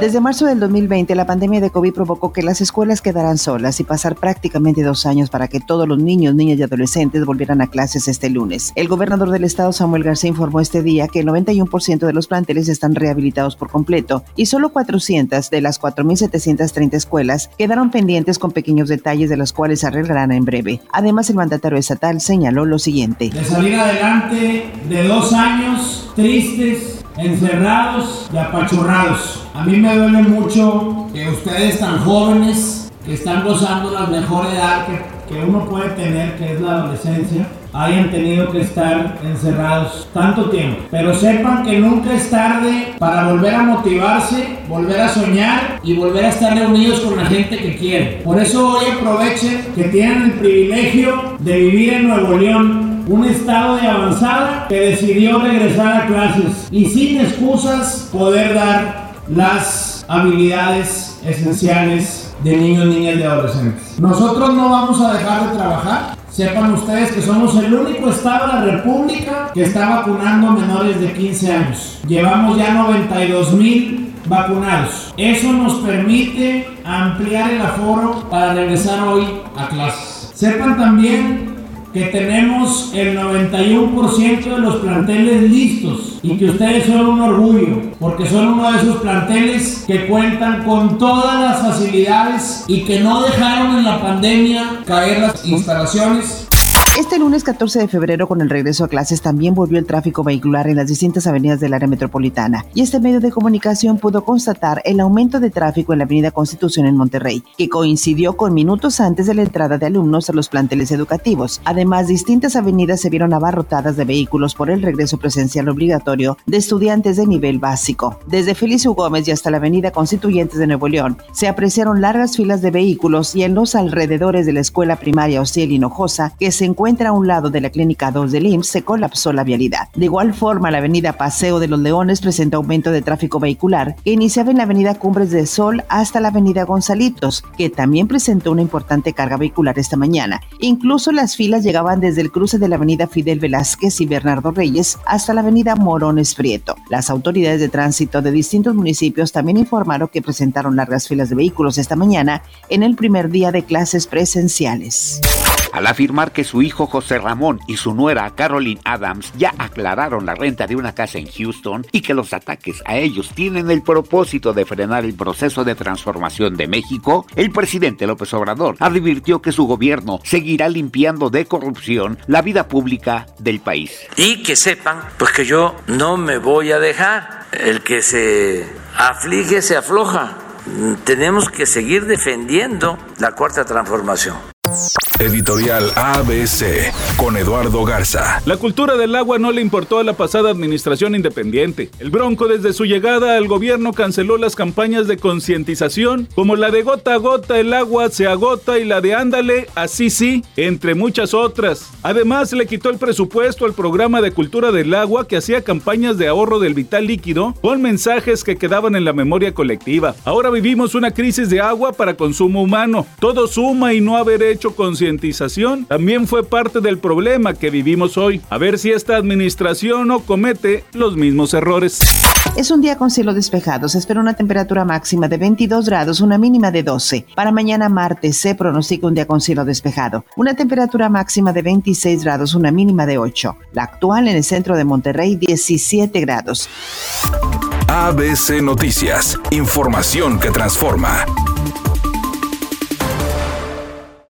Desde marzo del 2020, la pandemia de COVID provocó que las escuelas quedaran solas y pasar prácticamente dos años para que todos los niños, niñas y adolescentes volvieran a clases este lunes. El gobernador del estado, Samuel García, informó este día que el 91% de los planteles están rehabilitados por completo y solo 400 de las 4.730 escuelas quedaron pendientes con pequeños detalles de los cuales se arreglarán en breve. Además, el mandatario estatal señaló lo siguiente. De salir adelante de dos años tristes encerrados y apachurrados. A mí me duele mucho que ustedes tan jóvenes, que están gozando la mejor edad que, uno puede tener, que es la adolescencia, hayan tenido que estar encerrados tanto tiempo. Pero sepan que nunca es tarde para volver a motivarse, volver a soñar y volver a estar reunidos con la gente que quieren. Por eso hoy aprovechen que tienen el privilegio de vivir en Nuevo León un estado de avanzada que decidió regresar a clases y sin excusas poder dar las habilidades esenciales de niños, niñas y adolescentes. Nosotros no vamos a dejar de trabajar. Sepan ustedes que somos el único estado de la República que está vacunando menores de 15 años. Llevamos ya 92 mil vacunados. Eso nos permite ampliar el aforo para regresar hoy a clases. Sepan también que tenemos el 91% de los planteles listos y que ustedes son un orgullo, porque son uno de esos planteles que cuentan con todas las facilidades y que no dejaron en la pandemia caer las instalaciones este lunes 14 de febrero, con el regreso a clases, también volvió el tráfico vehicular en las distintas avenidas del área metropolitana y este medio de comunicación pudo constatar el aumento de tráfico en la avenida Constitución en Monterrey, que coincidió con minutos antes de la entrada de alumnos a los planteles educativos. Además, distintas avenidas se vieron abarrotadas de vehículos por el regreso presencial obligatorio de estudiantes de nivel básico. Desde Felicio Gómez y hasta la avenida Constituyentes de Nuevo León, se apreciaron largas filas de vehículos y en los alrededores de la escuela primaria Ociel Hinojosa, que se encuentra encuentra a un lado de la Clínica 2 del IMSS, se colapsó la vialidad. De igual forma, la avenida Paseo de los Leones presenta aumento de tráfico vehicular que iniciaba en la avenida Cumbres de Sol hasta la avenida Gonzalitos, que también presentó una importante carga vehicular esta mañana. Incluso las filas llegaban desde el cruce de la avenida Fidel Velázquez y Bernardo Reyes hasta la avenida Morones Prieto. Las autoridades de tránsito de distintos municipios también informaron que presentaron largas filas de vehículos esta mañana en el primer día de clases presenciales al afirmar que su hijo José Ramón y su nuera Caroline Adams ya aclararon la renta de una casa en Houston y que los ataques a ellos tienen el propósito de frenar el proceso de transformación de México, el presidente López Obrador advirtió que su gobierno seguirá limpiando de corrupción la vida pública del país. Y que sepan, pues que yo no me voy a dejar. El que se aflige se afloja. Tenemos que seguir defendiendo la cuarta transformación. Editorial ABC con Eduardo Garza. La cultura del agua no le importó a la pasada administración independiente. El Bronco desde su llegada al gobierno canceló las campañas de concientización como la de gota a gota el agua se agota y la de ándale así sí, entre muchas otras. Además le quitó el presupuesto al programa de cultura del agua que hacía campañas de ahorro del vital líquido con mensajes que quedaban en la memoria colectiva. Ahora vivimos una crisis de agua para consumo humano. Todo suma y no haber hecho concientización también fue parte del problema que vivimos hoy. A ver si esta administración no comete los mismos errores. Es un día con cielo despejado. Se espera una temperatura máxima de 22 grados, una mínima de 12. Para mañana martes se pronostica un día con cielo despejado. Una temperatura máxima de 26 grados, una mínima de 8. La actual en el centro de Monterrey, 17 grados. ABC Noticias. Información que transforma.